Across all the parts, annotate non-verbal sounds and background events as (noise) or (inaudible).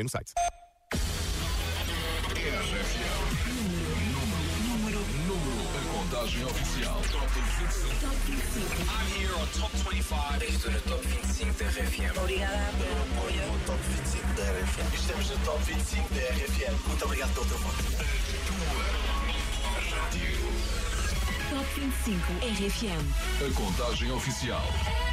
no site. Contagem oficial. Top 25. I'm here on Top 25. Estou no Top 25 da RFM. Obrigada pelo apoio. No Top 25 da RFM. Estamos no Top 25 da RFM. Muito obrigado pelo teu voto. Top 25 RFM. A contagem oficial.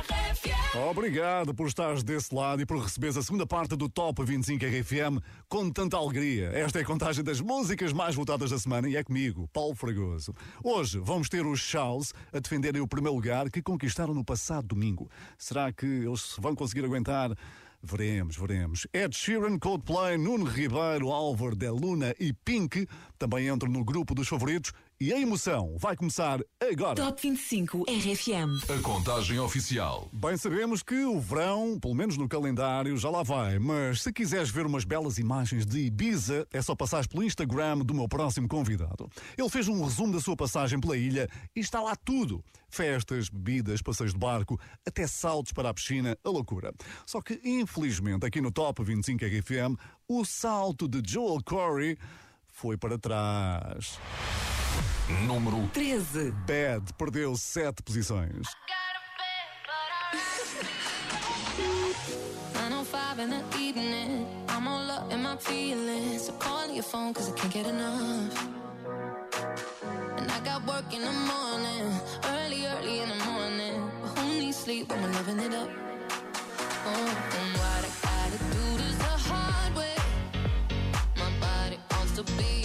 Obrigado por estares desse lado e por receberes a segunda parte do Top 25 RFM com tanta alegria. Esta é a contagem das músicas mais votadas da semana e é comigo, Paulo Fragoso. Hoje vamos ter os Charles a defenderem o primeiro lugar que conquistaram no passado domingo. Será que eles vão conseguir aguentar? Veremos, veremos. Ed Sheeran, Coldplay, Nuno Ribeiro, Álvaro de Luna e Pink também entram no grupo dos favoritos e a emoção vai começar agora. Top 25 RFM. A contagem oficial. Bem sabemos que o verão, pelo menos no calendário, já lá vai, mas se quiseres ver umas belas imagens de Ibiza, é só passares pelo Instagram do meu próximo convidado. Ele fez um resumo da sua passagem pela ilha e está lá tudo: festas, bebidas, passeios de barco, até saltos para a piscina, a loucura. Só que, infelizmente, aqui no Top 25 RFM, o salto de Joel Corey foi para trás. Número 13. Bad perdeu sete posições. 905 in the evening. I'm all up in my feelings. So calling your phone cause I can't get enough. And I got work in the morning. Early, early in the morning. But who needs sleep when we're living it up? Oh, and what I gotta do this the hard way. My body wants to be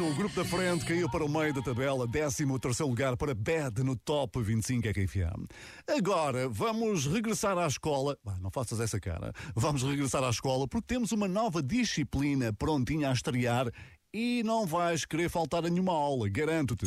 O grupo da frente, caiu para o meio da tabela, 13 terceiro lugar para Bad no Top 25 RFM. Agora vamos regressar à escola. Bah, não faças essa cara. Vamos regressar à escola porque temos uma nova disciplina prontinha a estrear e não vais querer faltar a nenhuma aula, garanto-te.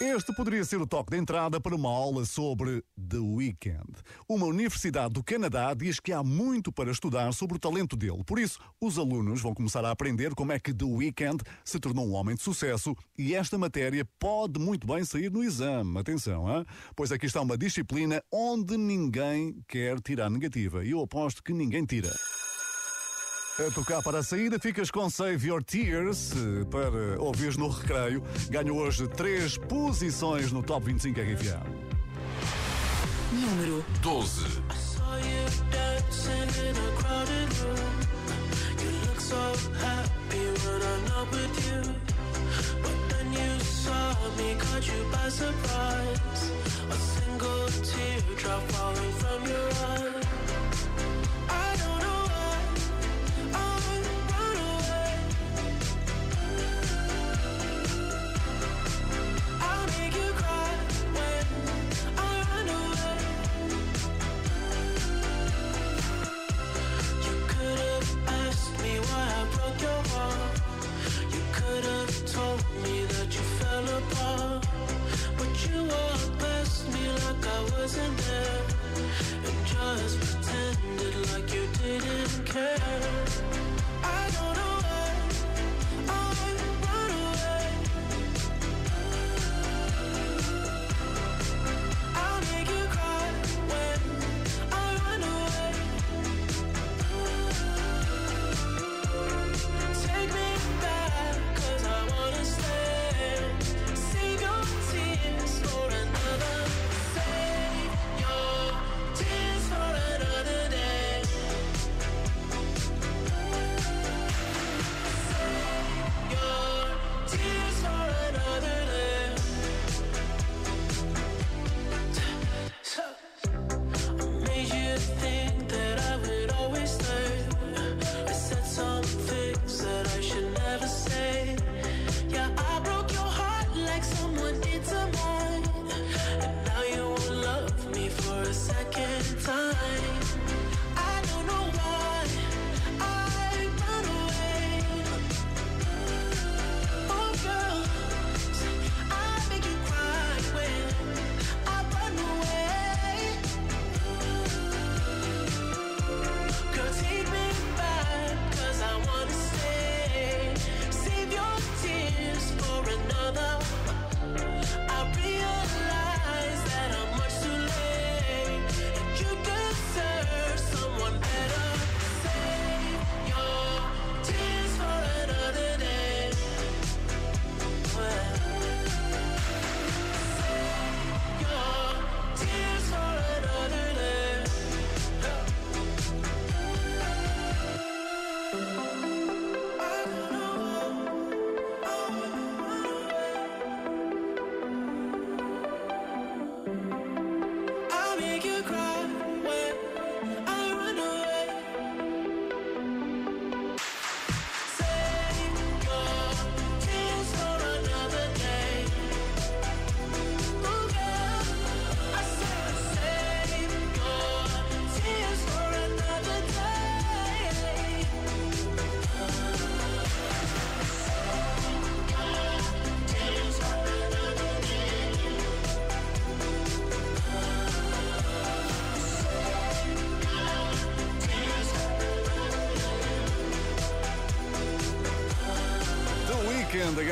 Este poderia ser o toque de entrada para uma aula sobre The Weeknd. Uma universidade do Canadá diz que há muito para estudar sobre o talento dele. Por isso, os alunos vão começar a aprender como é que The Weeknd se tornou um homem de sucesso e esta matéria pode muito bem sair no exame. Atenção, hein? pois aqui está uma disciplina onde ninguém quer tirar negativa. E eu aposto que ninguém tira. A tocar para a saída, ficas com Save Your Tears eh, para ouvires no recreio. Ganho hoje três posições no Top 25 RFA. Número 12. saw you dancing in a crowded room. You look so happy when I'm not with you. But then you saw me, caught you by surprise. A single teardrop falling from your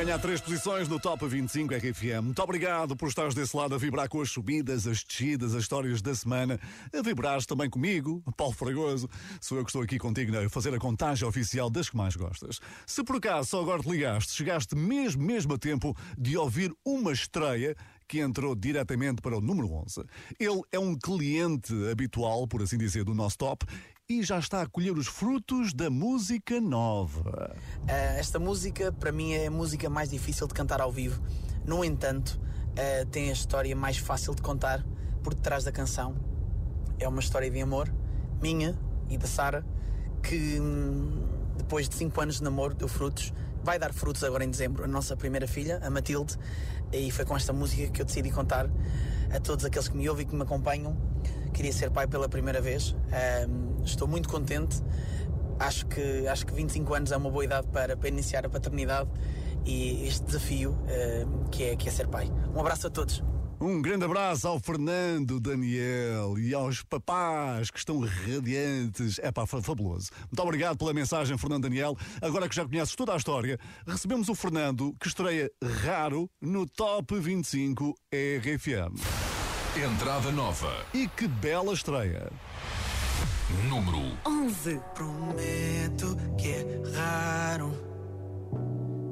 ganhar três posições no Top 25 RFM. Muito obrigado por estares desse lado a vibrar com as subidas, as descidas, as histórias da semana. A vibrares também comigo, Paulo Fragoso. Sou eu que estou aqui contigo a fazer a contagem oficial das que mais gostas. Se por acaso só agora te ligaste, chegaste mesmo, mesmo a tempo de ouvir uma estreia que entrou diretamente para o número 11. Ele é um cliente habitual, por assim dizer, do nosso top e já está a colher os frutos da música nova. Uh, esta música, para mim, é a música mais difícil de cantar ao vivo. No entanto, uh, tem a história mais fácil de contar por detrás da canção. É uma história de amor, minha e da Sara, que hum, depois de 5 anos de namoro deu frutos. Vai dar frutos agora em dezembro, a nossa primeira filha, a Matilde, e foi com esta música que eu decidi contar a todos aqueles que me ouvem e que me acompanham. Queria ser pai pela primeira vez. Um, estou muito contente. Acho que, acho que 25 anos é uma boa idade para, para iniciar a paternidade e este desafio um, que, é, que é ser pai. Um abraço a todos. Um grande abraço ao Fernando, Daniel e aos papás que estão radiantes. É pá, fabuloso. Muito obrigado pela mensagem, Fernando Daniel. Agora que já conheces toda a história, recebemos o Fernando que estreia raro no Top 25 RFM. Entrada nova. E que bela estreia! Número 11. Prometo que é raro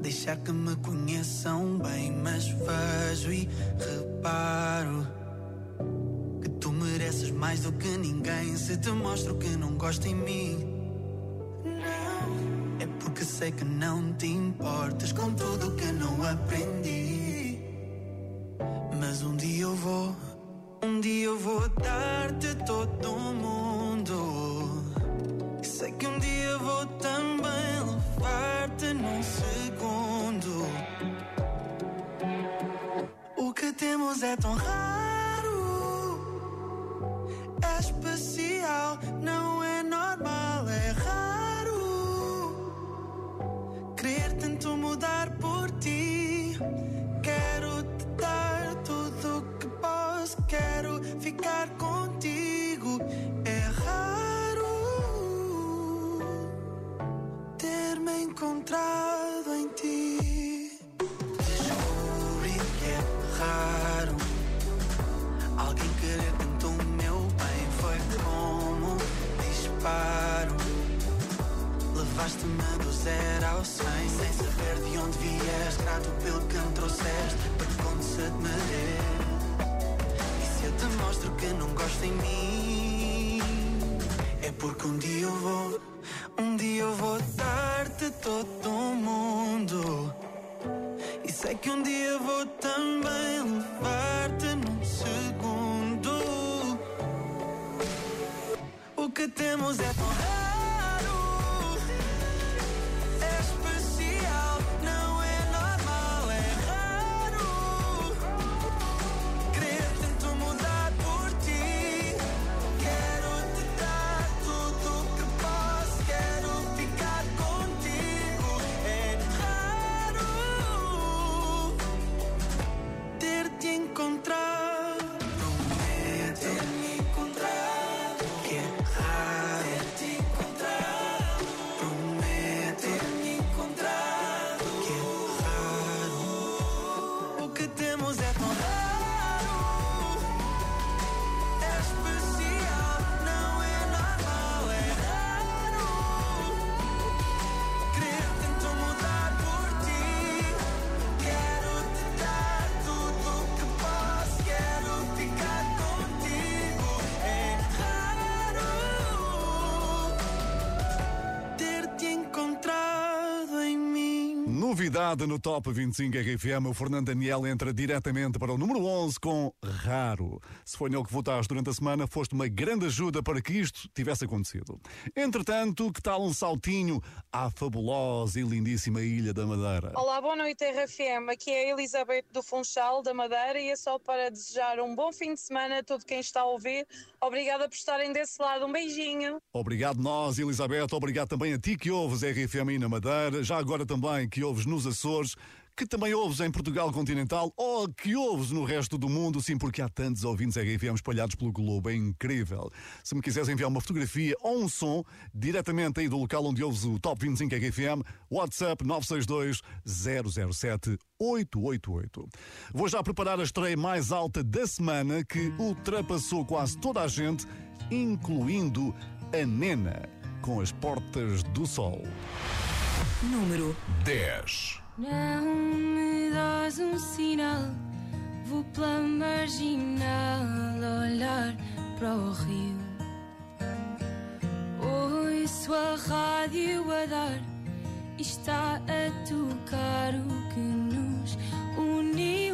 deixar que me conheçam bem, mas vejo e reparo que tu mereces mais do que ninguém. Se te mostro que não gosto em mim, não é porque sei que não te importas com tudo que não aprendi. Mas um dia eu vou, um dia eu vou dar-te todo o mundo. Sei que um dia vou também levar-te num segundo. O que temos é tão raro, é especial, não got porque um dia eu vou Um dia eu vou dar-te todo o mundo. E sei que um dia vou também levar-te num segundo. O que temos é tão No Top 25 RFM, o Fernando Daniel entra diretamente para o número 11 com Raro. Se foi nele que votaste durante a semana, foste uma grande ajuda para que isto tivesse acontecido. Entretanto, que tal um saltinho à fabulosa e lindíssima Ilha da Madeira? Olá, boa noite RFM. Aqui é a Elizabeth do Funchal, da Madeira, e é só para desejar um bom fim de semana a todo quem está a ouvir. Obrigada por estarem desse lado. Um beijinho. Obrigado nós, Elizabeth. Obrigado também a ti que ouves RFM aí na Madeira, já agora também que ouves nos Açores, que também ouves em Portugal continental ou que ouves no resto do mundo, sim, porque há tantos ouvintes RFM espalhados pelo globo, é incrível. Se me quiseres enviar uma fotografia ou um som, diretamente aí do local onde ouves o Top 25 RFM, WhatsApp 962 007 888. Vou já preparar a estreia mais alta da semana que ultrapassou quase toda a gente, incluindo a Nena, com as portas do sol. Número 10. Não me dás um sinal, vou pela marginal olhar para o rio. Ouço a rádio a dar, está a tocar o que nos uniu.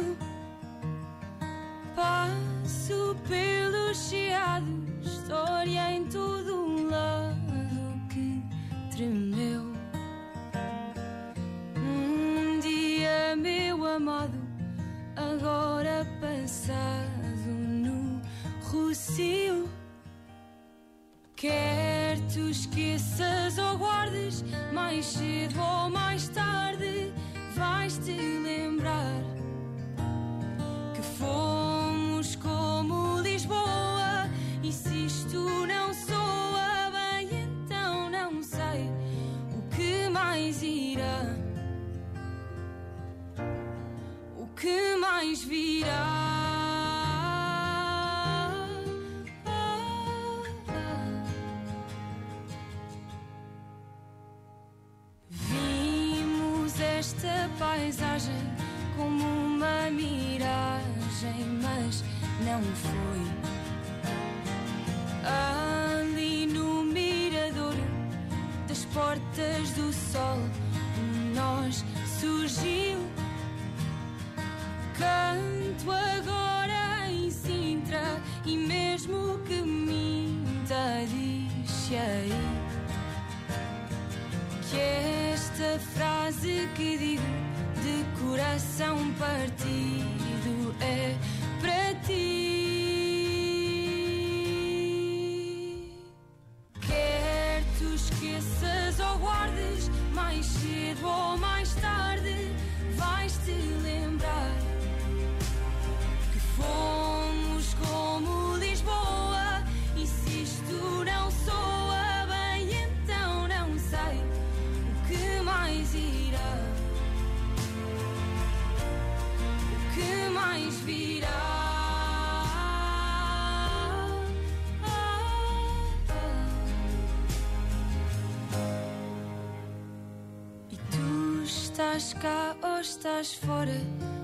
Esqueças ou guardes, mais cedo ou mais Ali no mirador das portas do sol, nós surgiu. Canto agora em Sintra e mesmo que minta, diz aí que esta frase que digo de coração partido estás fora?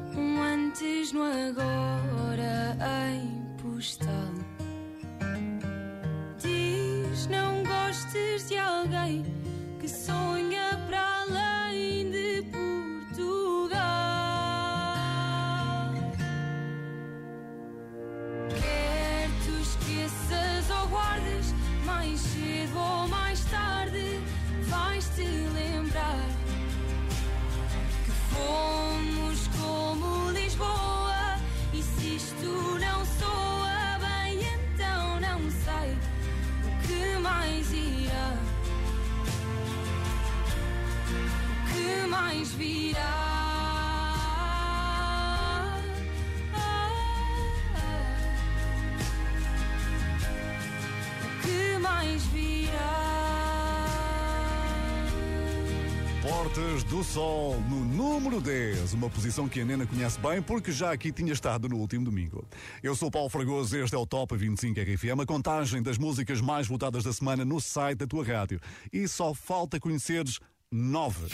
Do Sol, no número 10, uma posição que a Nena conhece bem porque já aqui tinha estado no último domingo. Eu sou Paulo Fragoso, este é o Top 25 RFM, a contagem das músicas mais votadas da semana no site da tua rádio. E só falta conheceres nove.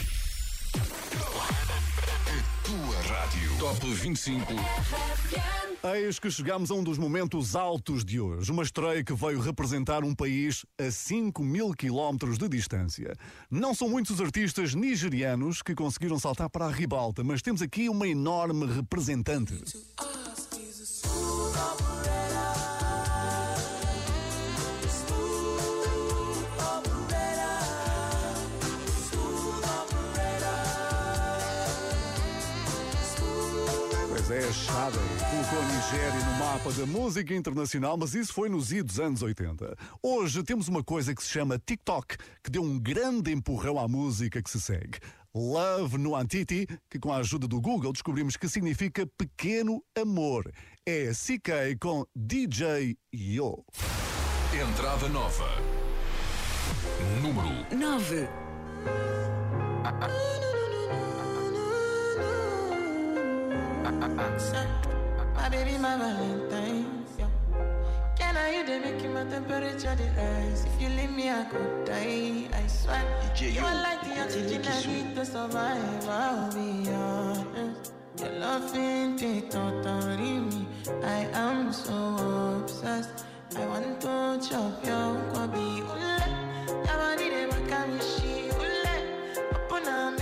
Tua rádio. Top 25. Eis que chegamos a um dos momentos altos de hoje. Uma estreia que veio representar um país a 5 mil quilómetros de distância. Não são muitos os artistas nigerianos que conseguiram saltar para a ribalta, mas temos aqui uma enorme representante. Shade colocou a Nigéria no mapa da música internacional, mas isso foi nos idos anos 80. Hoje temos uma coisa que se chama TikTok, que deu um grande empurrão à música que se segue. Love no Antiti, que com a ajuda do Google descobrimos que significa pequeno amor. É CK com DJ Yo. Entrada nova. Número 9. (laughs) My baby, my Valentine. Yeah. Can I you they make my temperature the rise? If you leave me, I could die. I swear. you are like the oxygen I need to survive. I'll be honest. Your love ain't it totally me. I am so obsessed. I want to chop your kwabi. Ule, yabani de makamishi. Ule, upona make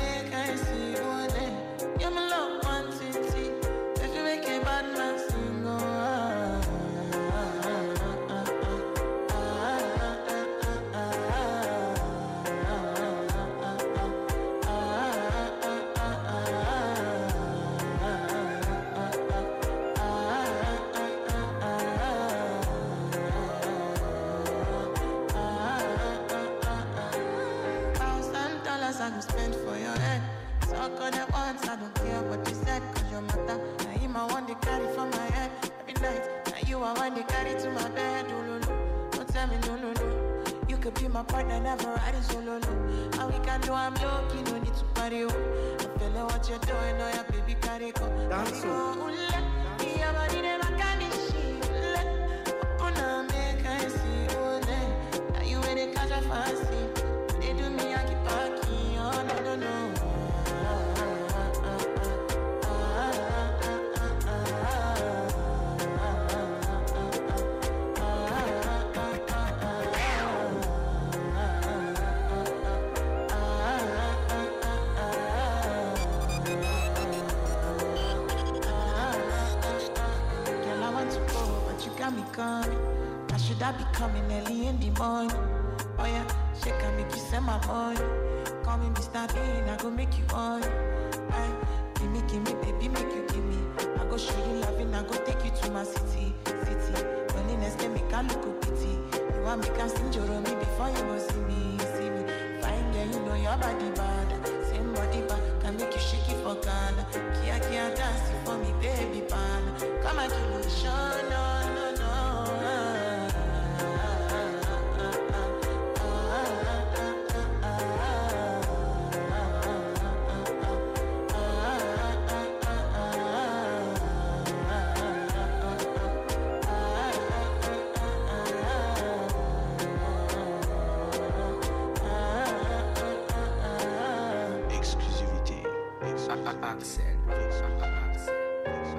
my partner, never riding solo. And we can do, I'm lucky, no need to party, oh. I'm feeling what you're doing, oh yeah, baby, carry go. Dance, oh.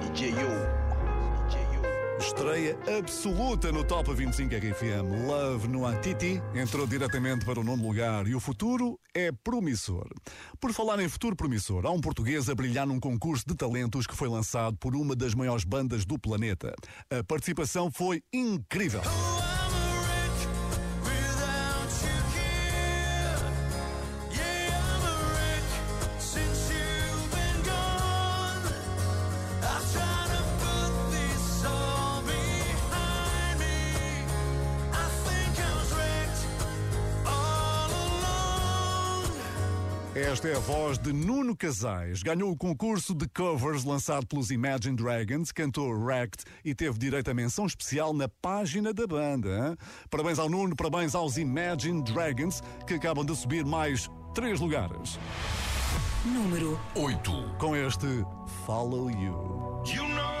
DJ Yo. DJ Yo. Estreia absoluta no Top 25 RFM. Love no Antiti entrou diretamente para o nono lugar e o futuro é promissor. Por falar em futuro promissor, há um português a brilhar num concurso de talentos que foi lançado por uma das maiores bandas do planeta. A participação foi incrível. Esta é a voz de Nuno Casais. Ganhou o concurso de covers lançado pelos Imagine Dragons, cantou Wrecked e teve direito a menção especial na página da banda. hein? Parabéns ao Nuno, parabéns aos Imagine Dragons, que acabam de subir mais três lugares. Número 8. Com este Follow You. You know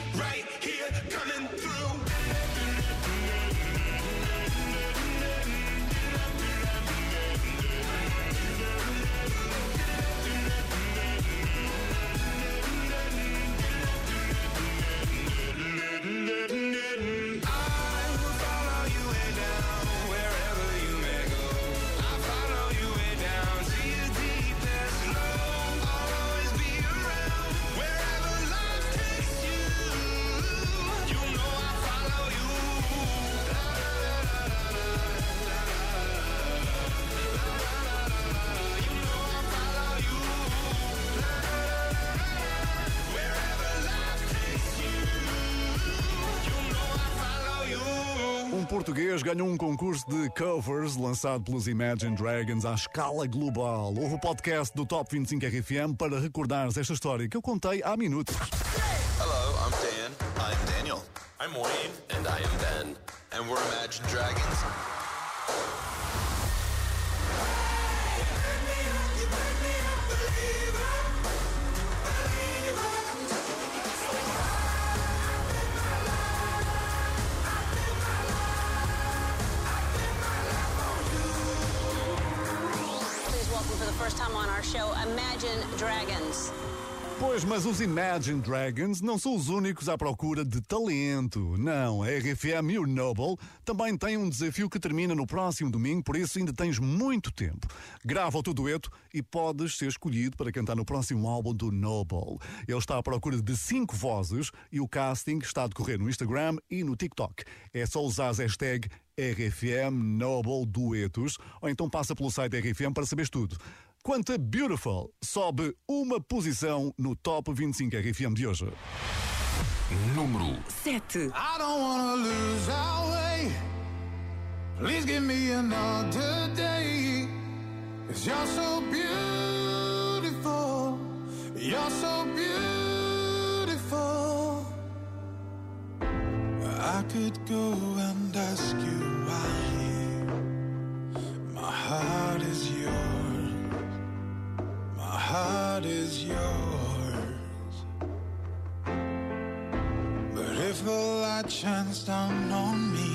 português ganhou um concurso de covers lançado pelos Imagine Dragons à escala global. Houve o podcast do Top 25 RFM para recordares esta história que eu contei há minutos. Hello, I'm Dan. I'm Daniel. I'm Wayne. And I am Ben. And we're Imagine Dragons. Come on our show, Imagine Dragons. Pois, mas os Imagine Dragons não são os únicos à procura de talento. Não, a RFM e o Noble também têm um desafio que termina no próximo domingo, por isso ainda tens muito tempo. Grava o teu dueto e podes ser escolhido para cantar no próximo álbum do Noble. Ele está à procura de cinco vozes e o casting está a decorrer no Instagram e no TikTok. É só usar a hashtag RFM Noble Duetos ou então passa pelo site RFM para saberes tudo. Quanto a Beautiful, sobe uma posição no Top 25 RFM de hoje. Número 7. I don't wanna lose our way. Please give me another day. Cause you're so beautiful. You're so beautiful. I could go and ask shines down on me,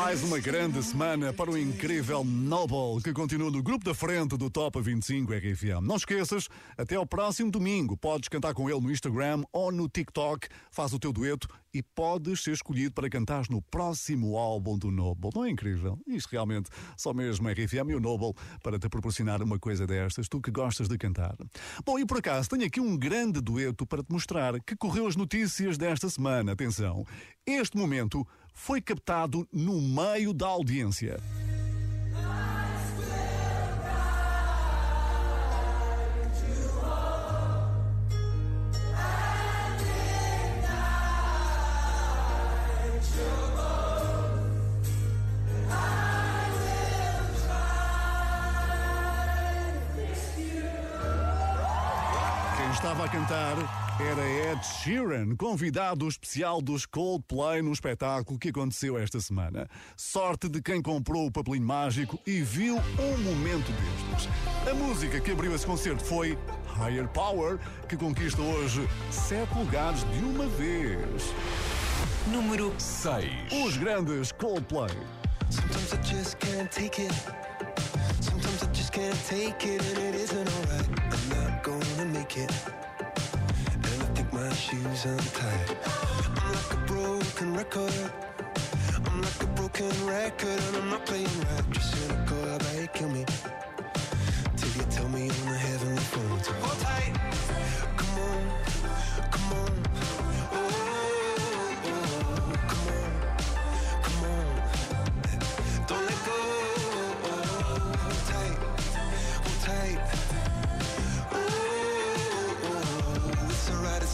Mais uma grande semana para o incrível Noble, que continua no grupo da frente do Top 25 RFM. Não esqueças, até ao próximo domingo. Podes cantar com ele no Instagram ou no TikTok. Faz o teu dueto e podes ser escolhido para cantares no próximo álbum do Noble. Não é incrível? Isto realmente só mesmo RFM e o Noble para te proporcionar uma coisa destas, tu que gostas de cantar. Bom, e por acaso tenho aqui um grande dueto para te mostrar que correu as notícias desta semana. Atenção, este momento foi captado no meio da audiência. estava Ed Sheeran, convidado especial dos Coldplay no espetáculo que aconteceu esta semana. Sorte de quem comprou o papelinho mágico e viu um momento destes. A música que abriu esse concerto foi Higher Power, que conquista hoje sete lugares de uma vez. Número 6. Os grandes Coldplay. Sometimes I just can't take it. Sometimes I just can't take it, and it isn't alright. I'm not gonna make it. I my shoes untied. I'm like a broken record. I'm like a broken record, and I'm not playing right. Just cynical, about you kill me? Till you tell me on the heavenly phone hold tight.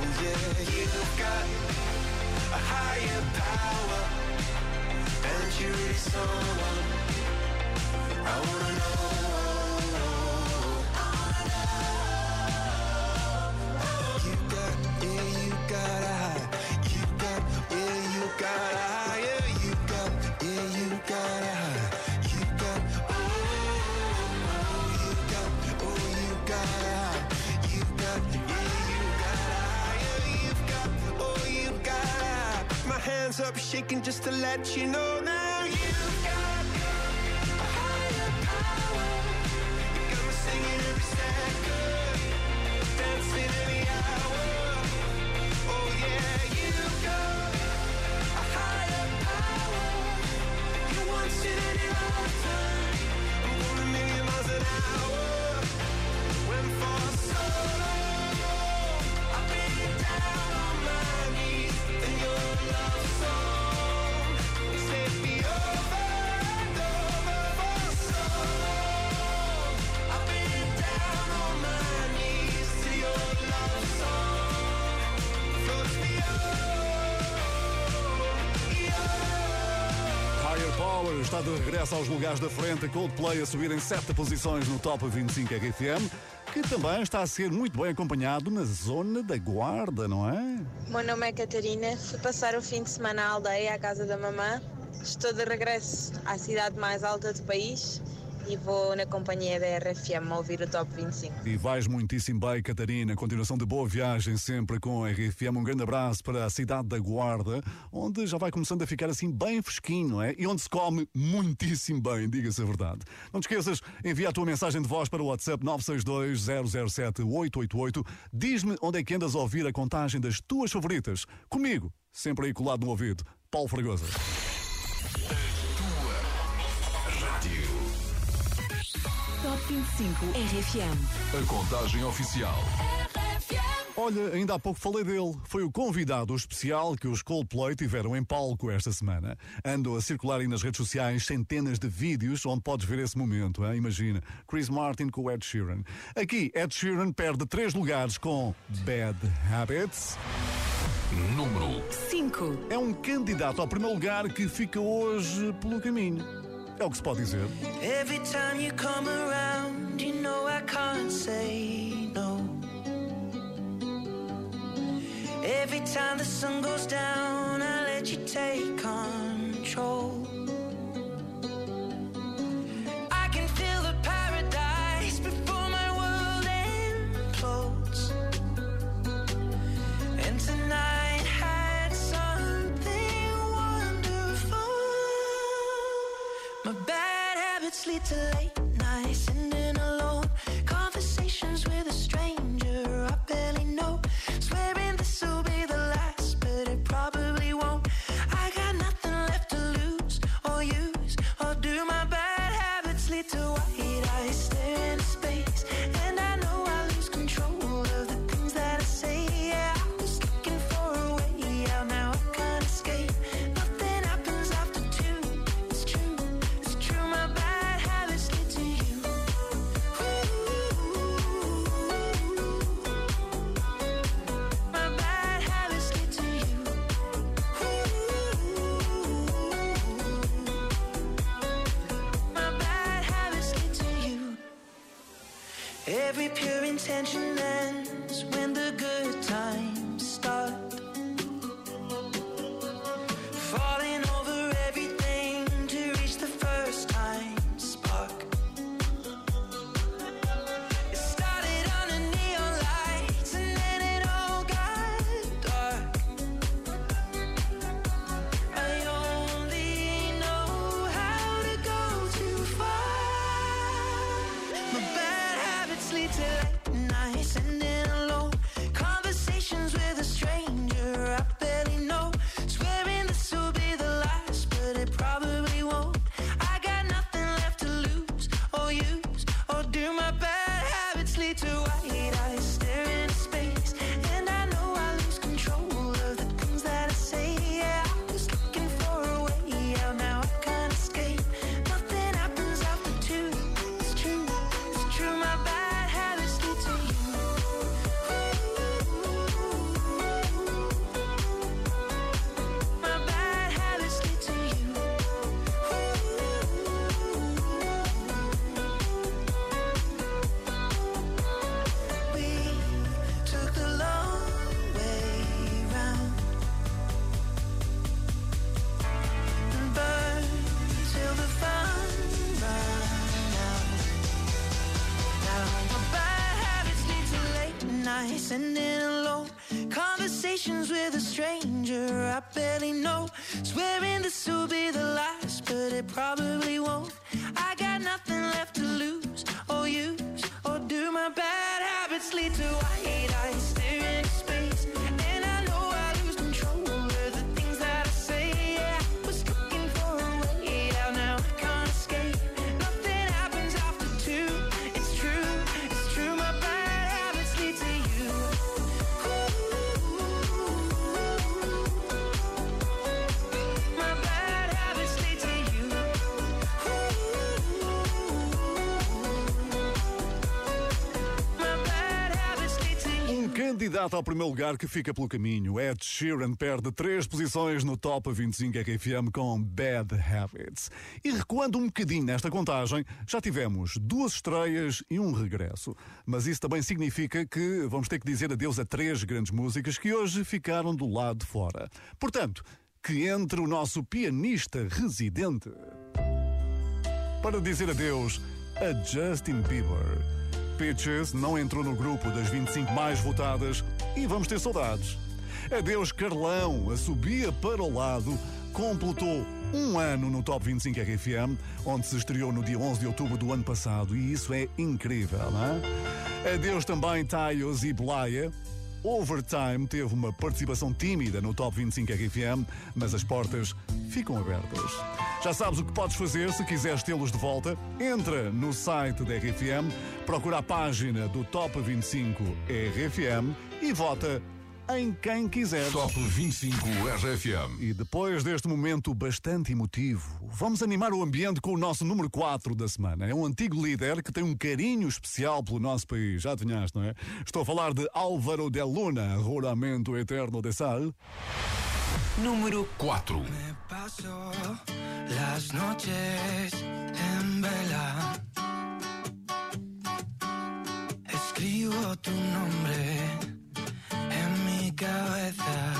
Yeah, you've got a higher power, and you're really someone I wanna know. Shaking just to let you know now. You've got a higher power. You got me singing every second, dancing every hour. Oh yeah, you got a higher power. You in any lifetime. Está de regresso aos lugares da frente. Coldplay a subir em sete posições no Top 25 RFM, que também está a ser muito bem acompanhado na zona da Guarda, não é? Meu nome é Catarina, fui passar o fim de semana à aldeia, à casa da mamã. Estou de regresso à cidade mais alta do país e vou na companhia da RFM ouvir o Top 25. E vais muitíssimo bem, Catarina. Continuação de boa viagem sempre com a RFM. Um grande abraço para a cidade da Guarda, onde já vai começando a ficar assim bem fresquinho, não é? E onde se come muitíssimo bem, diga-se a verdade. Não te esqueças, envia a tua mensagem de voz para o WhatsApp 962 007 888. Diz-me onde é que andas a ouvir a contagem das tuas favoritas. Comigo, sempre aí colado no ouvido. Paulo Fragosa. Top 25 RFM. A contagem oficial. Olha, ainda há pouco falei dele. Foi o convidado especial que os Coldplay tiveram em palco esta semana. Andam a circular aí nas redes sociais centenas de vídeos onde podes ver esse momento. Hein? Imagina, Chris Martin com o Ed Sheeran. Aqui, Ed Sheeran perde três lugares com Bad Habits. Número 5. É um candidato ao primeiro lugar que fica hoje pelo caminho. É o que se pode dizer. Every time you come around, you know I can't say no. Every time the sun goes down, I let you take too late. Candidato ao primeiro lugar que fica pelo caminho. Ed Sheeran perde três posições no Top 25 RFM com Bad Habits. E recuando um bocadinho nesta contagem, já tivemos duas estreias e um regresso. Mas isso também significa que vamos ter que dizer adeus a três grandes músicas que hoje ficaram do lado de fora. Portanto, que entre o nosso pianista residente. Para dizer adeus a Justin Bieber. Peaches não entrou no grupo das 25 mais votadas e vamos ter saudades. Adeus Carlão, a subia para o lado, completou um ano no Top 25 RFM, onde se estreou no dia 11 de outubro do ano passado, e isso é incrível, não é? Adeus também Taios e Blaia. Overtime teve uma participação tímida no Top 25 RFM, mas as portas ficam abertas. Já sabes o que podes fazer se quiseres tê-los de volta. Entra no site da RFM, procura a página do Top 25 RFM e vota em quem quiser. Top 25 RFM. E depois deste momento bastante emotivo, vamos animar o ambiente com o nosso número 4 da semana. É um antigo líder que tem um carinho especial pelo nosso país. Já adivinhaste, não é? Estou a falar de Álvaro de Luna, Roramento Eterno de Sal. Número 4. Paso las noches en vela. Escribo tu nombre cabeza.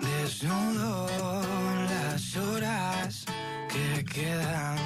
Desnudo las horas que quedan.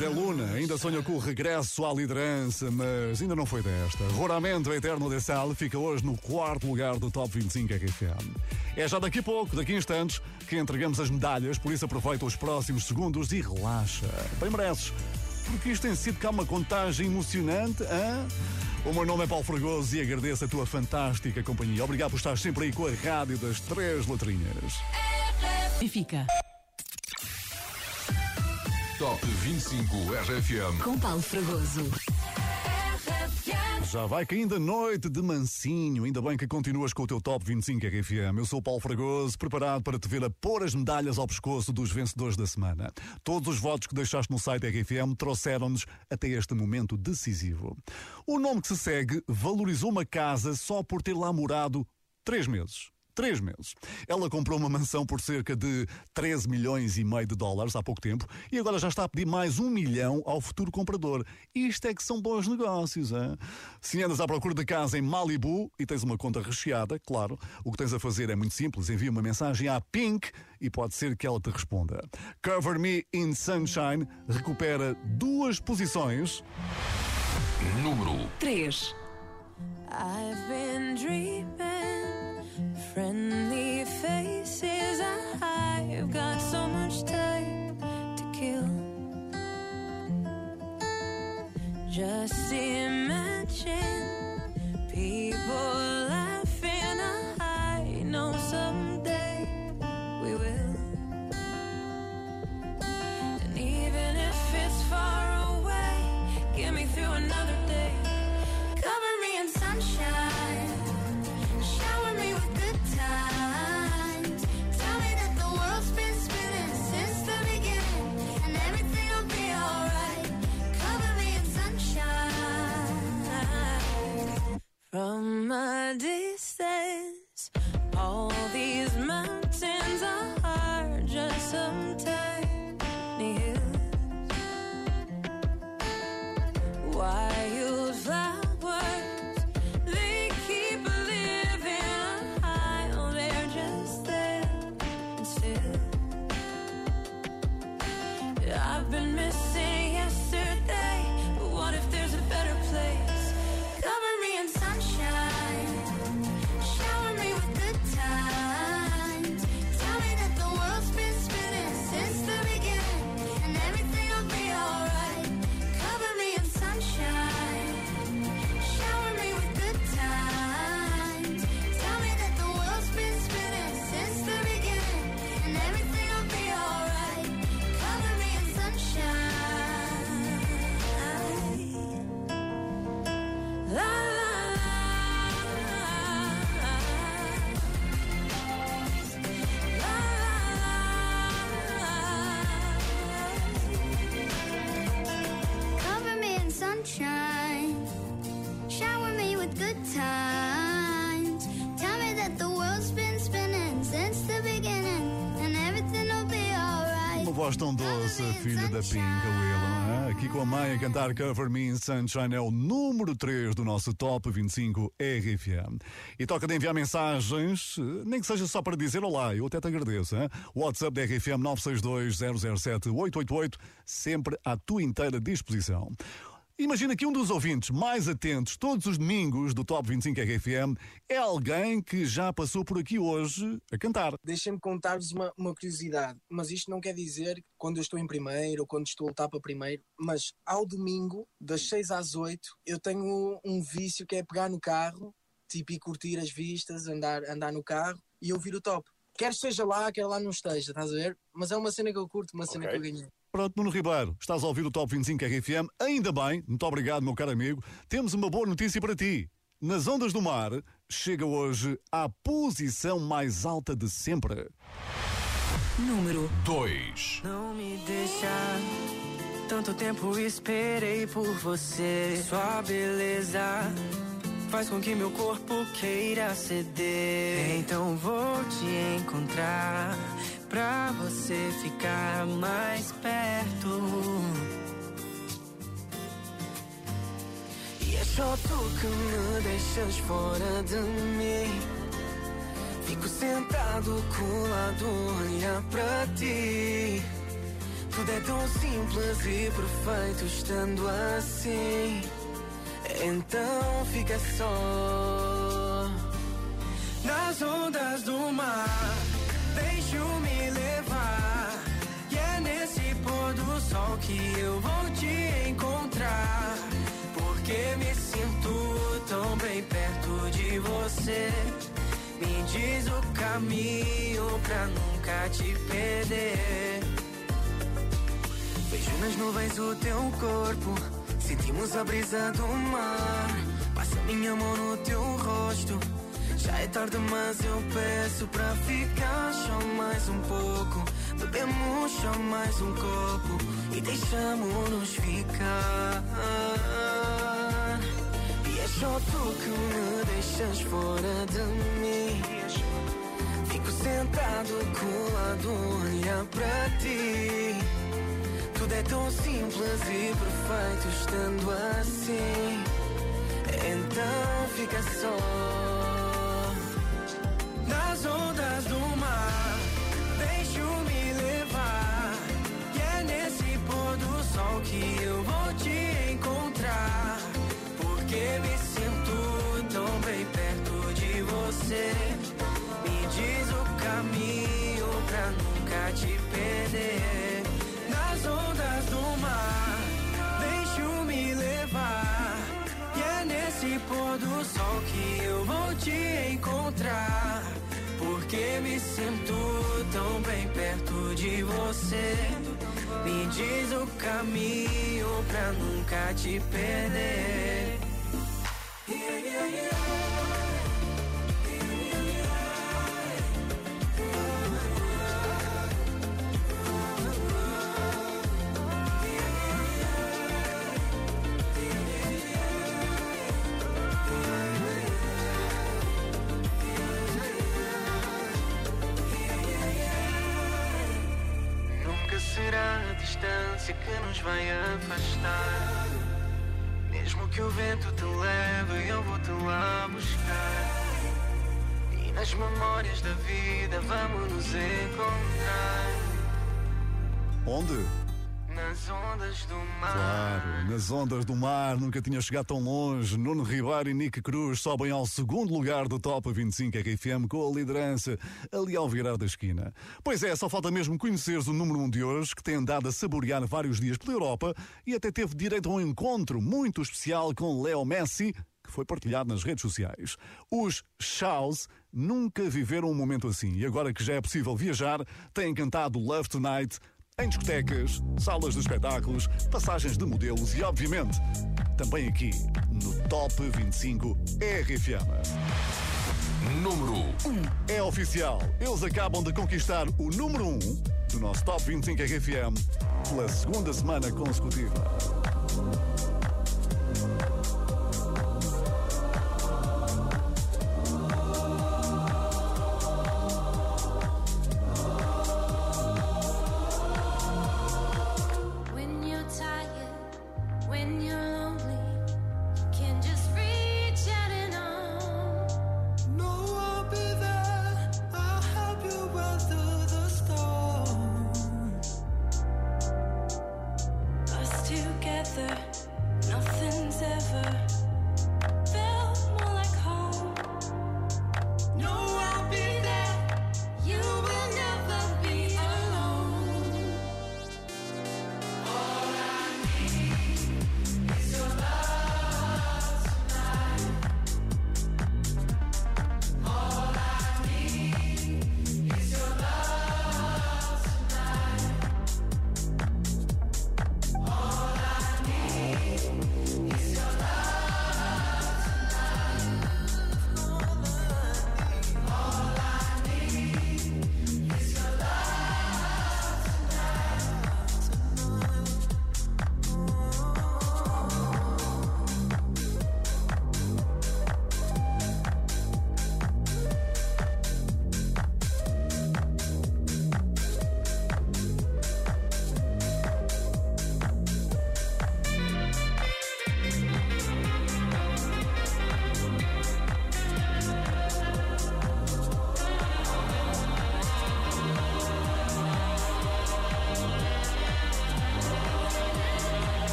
De Luna ainda sonha com o regresso à liderança, mas ainda não foi desta. Roramento Eterno de Sal fica hoje no quarto lugar do Top 25 RFM. É já daqui a pouco, daqui a instantes, que entregamos as medalhas, por isso aproveita os próximos segundos e relaxa. Bem mereces, porque isto tem sido cá uma contagem emocionante, hã? O meu nome é Paulo Fragoso e agradeço a tua fantástica companhia. Obrigado por estar sempre aí com a rádio das três letrinhas. E fica. Top 25 RFM. Com Paulo Fragoso. Já vai caindo a noite de mansinho. Ainda bem que continuas com o teu Top 25 RFM. Eu sou o Paulo Fragoso, preparado para te ver a pôr as medalhas ao pescoço dos vencedores da semana. Todos os votos que deixaste no site RFM trouxeram-nos até este momento decisivo. O nome que se segue valorizou uma casa só por ter lá morado três meses. Três meses. Ela comprou uma mansão por cerca de 13 milhões e meio de dólares há pouco tempo e agora já está a pedir mais um milhão ao futuro comprador. Isto é que são bons negócios, hein? Se andas à procura de casa em Malibu e tens uma conta recheada, claro, o que tens a fazer é muito simples. Envia uma mensagem à Pink e pode ser que ela te responda. Cover Me in Sunshine recupera duas posições. Número 3. I've been dreaming, Just From a distance, all these mountains are just some doce, filha da Pinka Willow. hein? Aqui com a mãe a cantar Cover Me in Sunshine é o número 3 do nosso Top 25 RFM. E toca de enviar mensagens, nem que seja só para dizer olá, eu até te agradeço. WhatsApp da RFM 962 007 888, sempre à tua inteira disposição. Imagina que um dos ouvintes mais atentos todos os domingos do Top 25 RFM é alguém que já passou por aqui hoje a cantar. Deixem-me contar-vos uma, uma curiosidade, mas isto não quer dizer que quando eu estou em primeiro ou quando estou a lutar para primeiro, mas ao domingo, das 6 às 8, eu tenho um vício que é pegar no carro, tipo, e curtir as vistas, andar, andar no carro e ouvir o top. Quer esteja lá, quer lá não esteja, estás a ver? Mas é uma cena que eu curto, uma cena que eu ganhei. Pronto, Nuno Ribeiro, estás a ouvir o Top 25 RFM, ainda bem, muito obrigado, meu caro amigo. Temos uma boa notícia para ti. Nas ondas do mar, chega hoje à posição mais alta de sempre. Número 2. Não me deixa. Tanto tempo esperei por você. Sua beleza faz com que meu corpo queira ceder. Então vou te encontrar pra você ficar mais perto. E é só tu que me deixas fora de mim. Fico sentado colado, olhar pra ti. Tudo é tão simples e perfeito estando assim. Então fica só nas ondas do mar. Deixo-me levar. E é nesse pôr do sol que eu vou te encontrar. Porque me sinto tão bem perto de você. Me diz o caminho pra nunca te perder. Vejo nas nuvens o teu corpo. Sentimos a brisa do mar. Passa minha mão no teu rosto. Já é tarde, mas eu peço pra ficar só mais um pouco. Bebemos só mais um copo e deixamos-nos ficar. E é só tu que me deixas fora de mim. Fico sentado colado, olhar pra ti. Tudo é tão simples e perfeito estando assim. Então fica só pôr do sol que eu vou te encontrar. Porque me sinto tão bem perto de você. Me diz o caminho pra nunca te perder. Nunca distância que nos vai afastar. Mesmo que o vento te leve, eu vou te lá buscar. E nas memórias da vida vamos nos encontrar. Onde? Nas ondas do mar. Claro, nas ondas do mar, nunca tinha chegado tão longe. Nuno Ribeiro e Nick Cruz sobem ao segundo lugar do Top 25 RFM com a liderança ali ao virar da esquina. Pois é, só falta mesmo conheceres o número 1 de hoje, que tem andado a saborear vários dias pela Europa e até teve direito a um encontro muito especial com Leo Messi, que foi partilhado nas redes sociais. Os Shaws nunca viveram um momento assim e agora que já é possível viajar, têm cantado Love Tonight em discotecas, salas de espetáculos, passagens de modelos e, obviamente, também aqui no Top 25 RFM. Número 1. É oficial, eles acabam de conquistar o número 1 do nosso Top 25 RFM pela segunda semana consecutiva.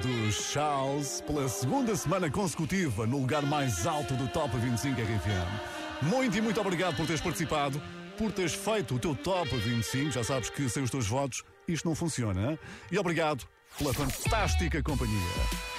Dos Charles pela segunda semana consecutiva no lugar mais alto do Top 25 RFM. Muito e muito obrigado por teres participado, por teres feito o teu Top 25. Já sabes que sem os teus votos isto não funciona. hein? E obrigado pela fantástica companhia.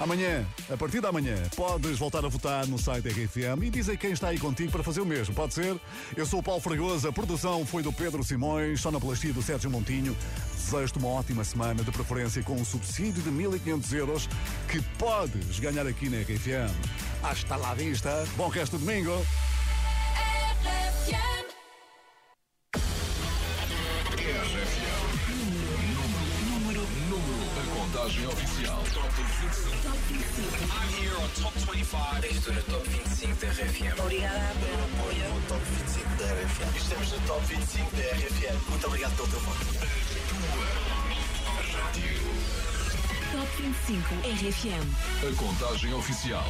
Amanhã, a partir da manhã, podes voltar a votar no site da RFM e dizer quem está aí contigo para fazer o mesmo. Pode ser? Eu sou o Paulo Fragoso, a produção foi do Pedro Simões, sonoplastia do Sérgio Montinho. Desejo-te uma ótima semana, de preferência com um subsídio de 1.500 euros que podes ganhar aqui na RFM. Hasta la vista. Bom resto de domingo. Número, 25. Estou no Top 25 da RFM. Obrigada pelo apoio. No Top 25 da RFM. Estamos no Top 25 da RFM. Muito obrigado pelo teu voto. Top 25 RFM. A contagem oficial.